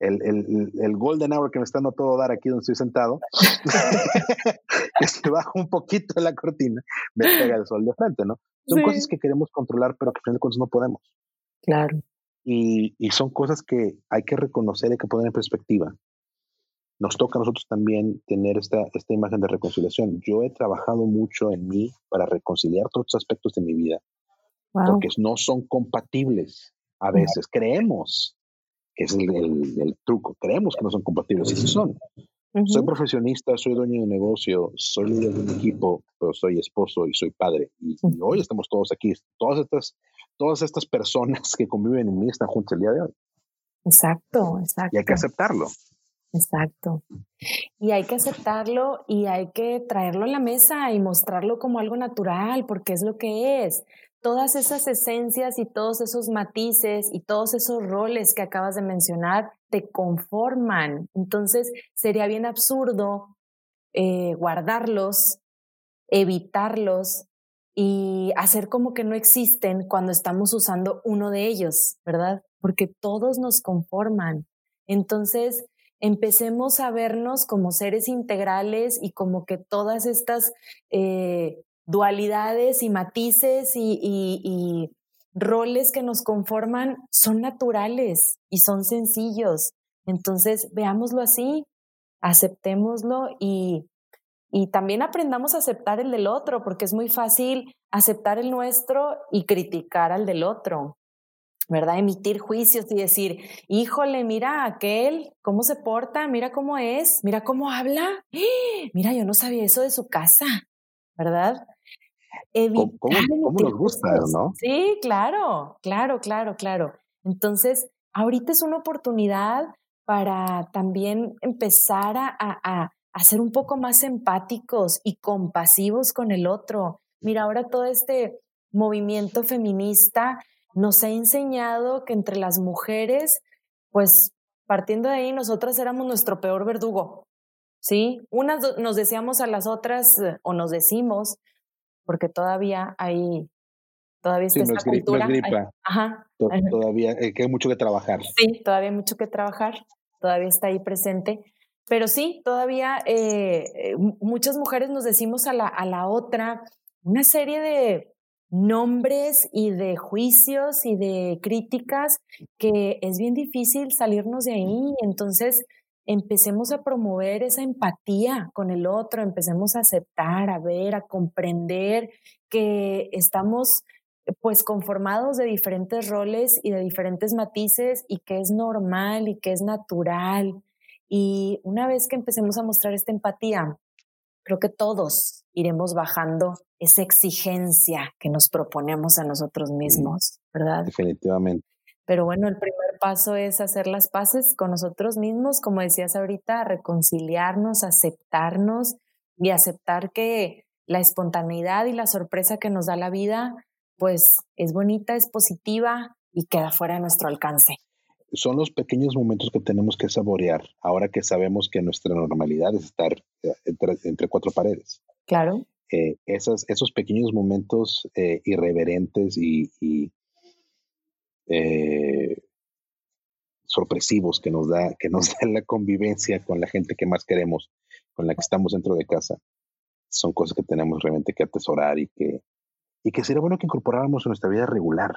el, el, el, golden hour que me está dando todo dar aquí donde estoy sentado, (laughs) que se baja un poquito la cortina, me pega el sol de frente, ¿no? Son cosas que queremos controlar, pero que al final de cuentas no podemos. Claro. Y, son cosas que hay que reconocer, hay que poner en perspectiva. Nos toca a nosotros también tener esta, esta imagen de reconciliación. Yo he trabajado mucho en mí para reconciliar todos los aspectos de mi vida, porque no son compatibles a veces. Creemos que es el, truco, creemos que no son compatibles, y sí son. Soy profesionista, soy dueño de negocio, soy líder de un equipo, pero soy esposo y soy padre. y, hoy estamos todos aquí. Todas estas todas estas personas que conviven en mí están juntas el día de hoy. Exacto, exacto. Y hay que aceptarlo. Exacto. Y hay que aceptarlo y hay que traerlo a la mesa y mostrarlo como algo natural, porque es lo que es. Todas esas esencias y todos esos matices y todos esos roles que acabas de mencionar te conforman. Entonces sería bien absurdo eh, guardarlos, evitarlos y hacer como que no existen cuando estamos usando uno de ellos, ¿verdad? Porque todos nos conforman. Entonces, empecemos a vernos como seres integrales y como que todas estas eh, dualidades y matices y, roles que nos conforman son naturales y son sencillos. Entonces, veámoslo así, aceptémoslo y y también aprendamos a aceptar el del otro, porque es muy fácil aceptar el nuestro y criticar al del otro, ¿verdad? Emitir juicios y decir, híjole, mira aquel, cómo se porta, mira cómo es, mira cómo habla, mira, yo no sabía eso de su casa, ¿verdad? ¿Cómo, cómo nos gusta, no? Sí, claro, claro, claro, claro. Entonces, ahorita es una oportunidad para también empezar a a ser un poco más empáticos y compasivos con el otro. Mira, ahora todo este movimiento feminista nos ha enseñado que entre las mujeres, pues partiendo de ahí, nosotras éramos nuestro peor verdugo, ¿sí? Unas nos decíamos a las otras, eh, o nos decimos, porque todavía hay, todavía está esta cultura. ajá, Todavía hay mucho que trabajar. Sí, todavía hay mucho que trabajar, todavía está ahí presente. Pero sí, todavía eh, eh, muchas mujeres nos decimos a la, a la otra una serie de nombres y de juicios y de críticas que es bien difícil salirnos de ahí. Entonces, empecemos a promover esa empatía con el otro, empecemos a aceptar, a ver, a comprender que estamos pues conformados de diferentes roles y de diferentes matices y que es normal y que es natural y una vez que empecemos a mostrar esta empatía, creo que todos iremos bajando esa exigencia que nos proponemos a nosotros mismos, ¿verdad? Definitivamente. Pero bueno, el primer paso es hacer las paces con nosotros mismos, como decías ahorita, reconciliarnos, aceptarnos y aceptar que la espontaneidad y la sorpresa que nos da la vida, pues es bonita, es positiva y queda fuera de nuestro alcance. son los pequeños momentos que tenemos que saborear ahora que sabemos que nuestra normalidad es estar eh, entre, cuatro paredes. Claro. Eh, esos, esos pequeños momentos eh, irreverentes y, sorpresivos que nos da que nos da la convivencia con la gente que más queremos, con la que estamos dentro de casa, son cosas que tenemos realmente que atesorar y que y que sería bueno que incorporáramos en nuestra vida regular.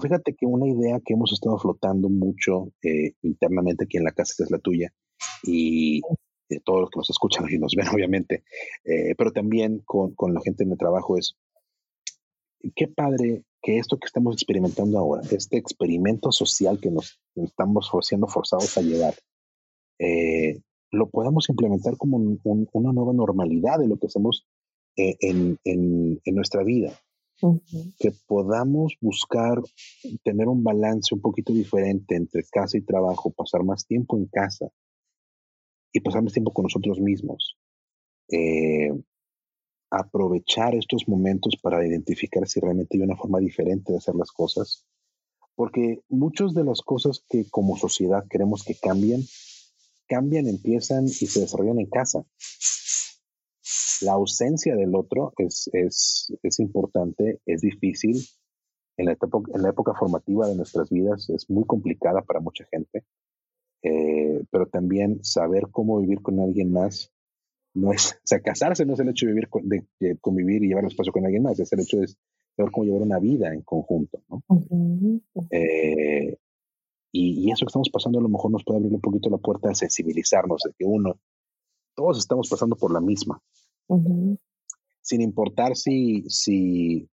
Fíjate que una idea que hemos estado flotando mucho eh, internamente aquí en la casa, que es la tuya, y de todos los que nos escuchan y nos ven, (laughs) obviamente, eh, pero también con, con, la gente en el trabajo, es qué padre que esto que estamos experimentando ahora, este experimento social que nos, estamos siendo forzados a llevar, eh, lo podamos implementar como una nueva normalidad de lo que hacemos en, en, en nuestra vida que podamos buscar tener un balance un poquito diferente entre casa y trabajo, pasar más tiempo en casa y pasar más tiempo con nosotros mismos. Eh, aprovechar estos momentos para identificar si realmente hay una forma diferente de hacer las cosas, porque muchas de las cosas que como sociedad queremos que cambien, cambian, empiezan y se desarrollan en casa. La ausencia del otro es, es, importante, es difícil. En la, época, en la época formativa de nuestras vidas es muy complicada para mucha gente, eh, pero también saber cómo vivir con alguien más no es, o sea, casarse no es el hecho de vivir, de, convivir y llevar el espacio con alguien más, es el hecho de saber cómo llevar una vida en conjunto, ¿no? Eh, y, y, eso que estamos pasando a lo mejor nos puede abrir un poquito la puerta a sensibilizarnos, de que uno, todos estamos pasando por la misma, sin importar si, si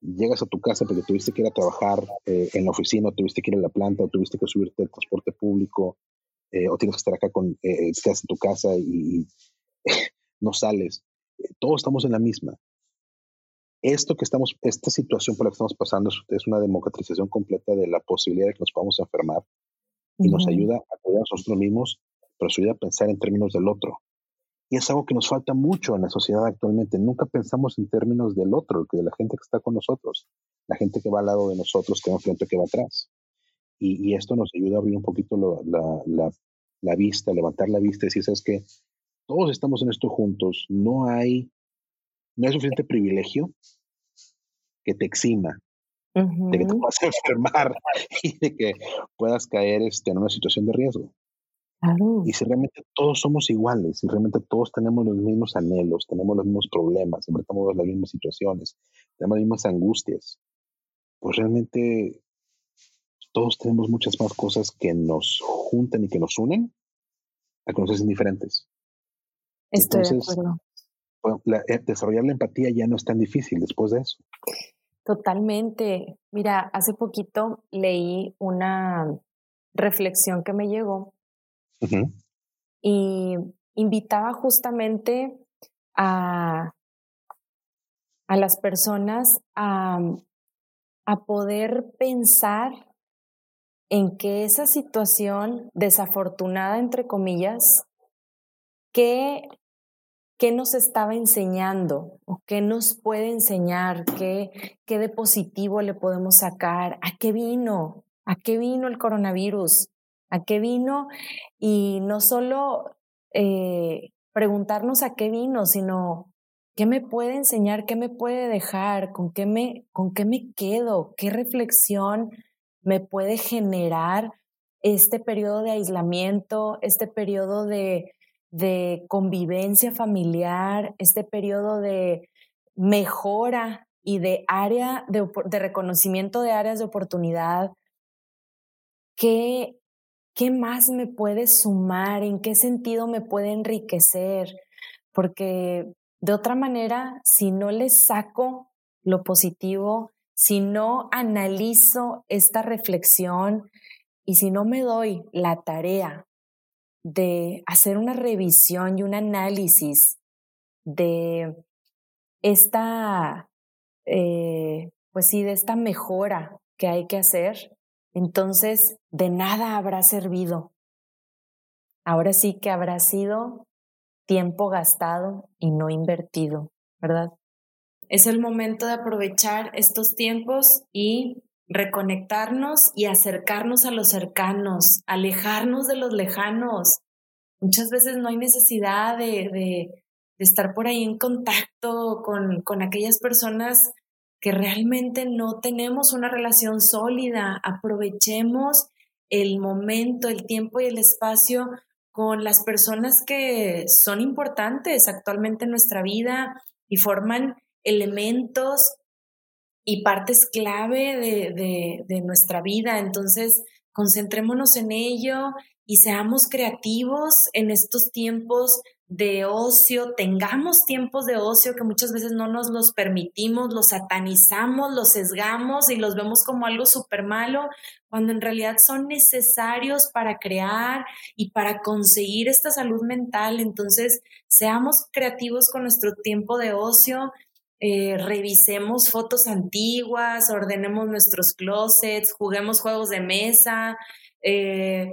llegas a tu casa porque tuviste que ir a trabajar eh, en la oficina, o tuviste que ir a la planta, o tuviste que subirte al transporte público, eh, o tienes que estar acá con, eh, en tu casa y, (laughs) no sales. todos estamos en la misma. Esto que estamos, esta situación por la que estamos pasando es, una democratización completa de la posibilidad de que nos podamos enfermar y nos ayuda a cuidar a nosotros mismos, pero nos ayuda a pensar en términos del otro. Y es algo que nos falta mucho en la sociedad actualmente. Nunca pensamos en términos del otro, de la gente que está con nosotros, la gente que va al lado de nosotros, que va enfrente, que va atrás. Y, esto nos ayuda a abrir un poquito la, vista, levantar la vista y decir, ¿sabes qué? Todos estamos en esto juntos. No hay, no hay suficiente privilegio que te exima de que te puedas (laughs) enfermar y de que puedas caer este, en una situación de riesgo. Y si realmente todos somos iguales, si realmente todos tenemos los mismos anhelos, tenemos los mismos problemas, enfrentamos las mismas situaciones, tenemos las mismas angustias, pues realmente todos tenemos muchas más cosas que nos juntan y que nos unen a que nos hacen diferentes. Estoy de acuerdo. Eh, desarrollar la empatía ya no es tan difícil después de eso. Totalmente. Mira, hace poquito leí una reflexión que me llegó y invitaba justamente a, a las personas a, a poder pensar en que esa situación desafortunada, entre comillas, ¿qué, qué nos estaba enseñando o qué nos puede enseñar, qué, qué de positivo le podemos sacar, a qué vino, a qué vino el coronavirus, a qué vino y no solo eh, preguntarnos a qué vino, sino qué me puede enseñar, qué me puede dejar, con qué me, con qué me quedo, qué reflexión me puede generar este periodo de aislamiento, este periodo de, de convivencia familiar, este periodo de mejora y de área de, reconocimiento de áreas de oportunidad. ¿Qué, ¿qué más me puede sumar? ¿En qué sentido me puede enriquecer? Porque de otra manera, si no le saco lo positivo, si no analizo esta reflexión y si no me doy la tarea de hacer una revisión y un análisis de esta, eh, pues sí, de esta mejora que hay que hacer, entonces de nada habrá servido. Ahora sí que habrá sido tiempo gastado y no invertido, ¿verdad? Es el momento de aprovechar estos tiempos y reconectarnos y acercarnos a los cercanos, alejarnos de los lejanos. Muchas veces no hay necesidad de, de, estar por ahí en contacto con, con aquellas personas que realmente no tenemos una relación sólida. Aprovechemos el momento, el tiempo y el espacio con las personas que son importantes actualmente en nuestra vida y forman elementos y partes clave de, de, nuestra vida. Entonces, concentrémonos en ello y seamos creativos en estos tiempos de ocio, tengamos tiempos de ocio que muchas veces no nos los permitimos, los satanizamos, los sesgamos y los vemos como algo súper malo, cuando en realidad son necesarios para crear y para conseguir esta salud mental. Entonces, seamos creativos con nuestro tiempo de ocio, eh, revisemos fotos antiguas, ordenemos nuestros closets, juguemos juegos de mesa, eh,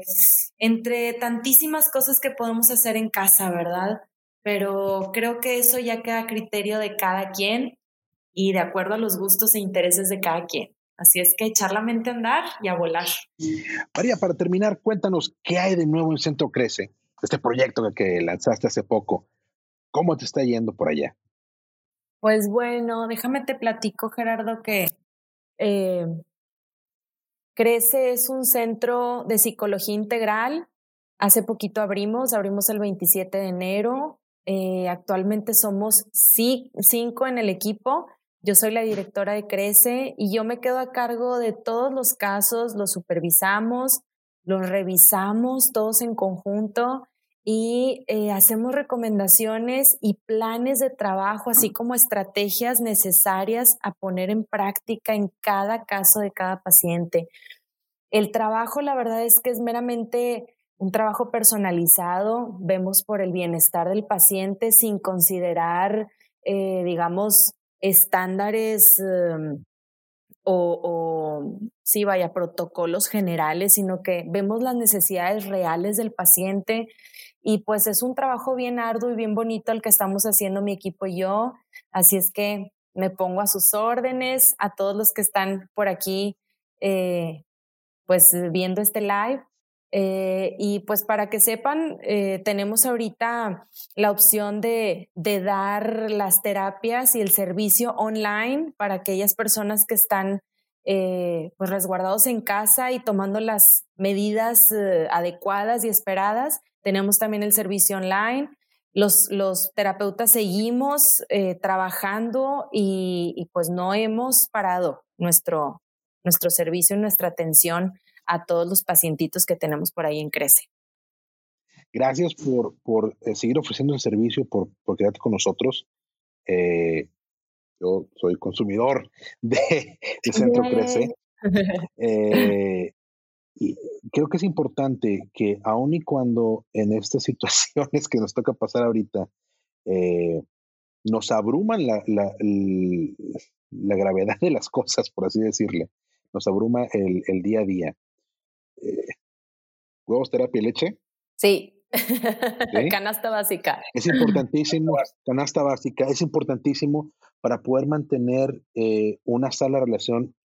entre tantísimas cosas que podemos hacer en casa, ¿verdad? Pero creo que eso ya queda a criterio de cada quien y de acuerdo a los gustos e intereses de cada quien. Así es que echar la mente a andar y a volar. María, para terminar, cuéntanos qué hay de nuevo en Centro Crece, este proyecto que lanzaste hace poco. ¿Cómo te está yendo por allá? Pues bueno, déjame te platico, Gerardo, que eh, Crece es un centro de psicología integral. Hace poquito abrimos, abrimos el 27 de enero. Eh, actualmente somos cinco en el equipo. Yo soy la directora de Crece y yo me quedo a cargo de todos los casos, los supervisamos, los revisamos todos en conjunto y eh, hacemos recomendaciones y planes de trabajo, así como estrategias necesarias a poner en práctica en cada caso de cada paciente. El trabajo, la verdad es que es meramente un trabajo personalizado, vemos por el bienestar del paciente sin considerar, eh, digamos, estándares em, o, o, sí, vaya, protocolos generales, sino que vemos las necesidades reales del paciente y pues es un trabajo bien arduo y bien bonito el que estamos haciendo mi equipo y yo. Así es que me pongo a sus órdenes, a todos los que están por aquí, eh, pues viendo este live. Eh, y pues para que sepan, eh, tenemos ahorita la opción de, dar las terapias y el servicio online para aquellas personas que están pues resguardados en casa y tomando las medidas adecuadas y esperadas. Tenemos también el servicio online. Los, los terapeutas seguimos eh, trabajando y, pues no hemos parado nuestro, nuestro servicio y nuestra atención a todos los pacientitos que tenemos por ahí en Crece. Gracias por, por eh, seguir ofreciendo el servicio, por, por quedarte con nosotros. Eh, yo soy consumidor de, Centro Crece. Y creo que es importante que aun y cuando en estas (laughs) situaciones que nos toca pasar ahorita, eh, nos abruman la, la, la, gravedad de las cosas, por así decirle, nos abruma el, el día a día. Eh, ¿Huevos, terapia y leche? Sí. (laughs) canasta básica. Es importantísimo, canasta básica, es importantísimo para poder mantener eh, una sana relación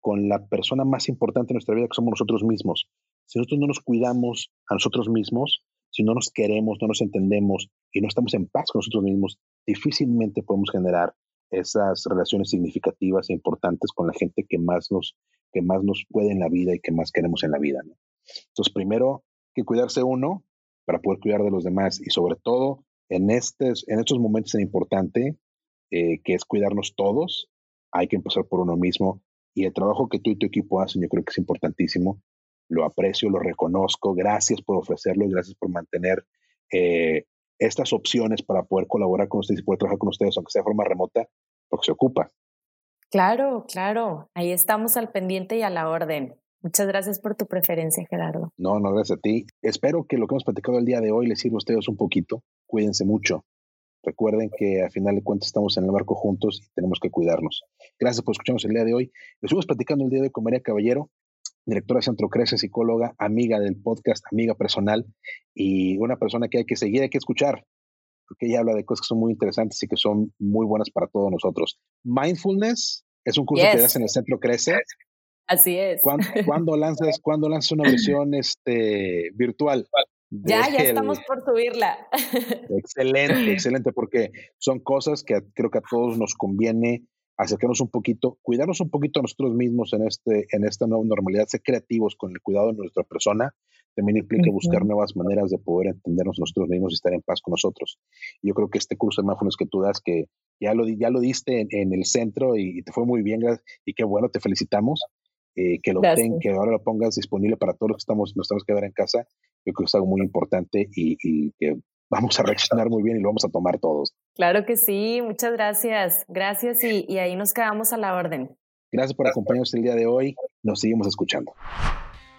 con la persona más importante en nuestra vida, que somos nosotros mismos. Si nosotros no nos cuidamos a nosotros mismos, si no nos queremos, no nos entendemos y no estamos en paz con nosotros mismos, difícilmente podemos generar esas relaciones significativas e importantes con la gente que más nos, que más nos puede en la vida y que más queremos en la vida. Entonces, primero, que cuidarse uno para poder cuidar de los demás y sobre todo en, estos, en estos momentos tan importante eh, que es cuidarnos todos, hay que empezar por uno mismo y el trabajo que tú y tu equipo hacen, yo creo que es importantísimo. Lo aprecio, lo reconozco. Gracias por ofrecerlo y gracias por mantener eh, estas opciones para poder colaborar con ustedes y poder trabajar con ustedes, aunque sea de forma remota, porque se ocupa. Claro, claro. Ahí estamos al pendiente y a la orden. Muchas gracias por tu preferencia, Gerardo. No, no, gracias a ti. Espero que lo que hemos platicado el día de hoy les sirva a ustedes un poquito. Cuídense mucho. Recuerden que a final de cuentas estamos en el barco juntos y tenemos que cuidarnos. Gracias por escucharnos el día de hoy. Estuvimos platicando el día de hoy con María Caballero, directora de Centro Crece, psicóloga, amiga del podcast, amiga personal y una persona que hay que seguir, hay que escuchar, porque ella habla de cosas que son muy interesantes y que son muy buenas para todos nosotros. Mindfulness es un curso que das en el Centro Crece. Así es. ¿Cuándo, lanzas, ¿cuándo lanzas una versión este, virtual? Ya, ya estamos por subirla. (laughs) Excelente, excelente, porque son cosas que creo que a todos nos conviene acercarnos un poquito, cuidarnos un poquito a nosotros mismos en, este, en esta nueva normalidad, ser creativos con el cuidado de nuestra persona, también implica buscar nuevas maneras de poder entendernos nosotros mismos y estar en paz con nosotros. yo creo que este curso de mindfulness que tú das, que ya lo, ya lo diste en, el centro y, te fue muy bien, y qué bueno, te felicitamos. Eh, que lo ten, que ahora lo pongas disponible para todos los que estamos, nos tenemos que ver en casa, yo creo que es algo muy importante y, y que vamos a reaccionar muy bien y lo vamos a tomar todos. Claro que sí, muchas gracias. Gracias y, y ahí nos quedamos a la orden. Gracias por acompañarnos el día de hoy. Nos seguimos escuchando.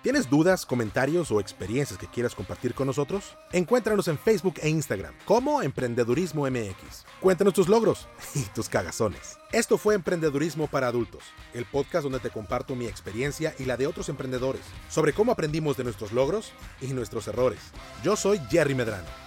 ¿Tienes dudas, comentarios o experiencias que quieras compartir con nosotros? Encuéntranos en Facebook e Instagram como Emprendedurismo MX. Cuéntanos tus logros y tus cagazones. Esto fue Emprendedurismo para Adultos, el podcast donde te comparto mi experiencia y la de otros emprendedores sobre cómo aprendimos de nuestros logros y nuestros errores. Yo soy Jerry Medrano.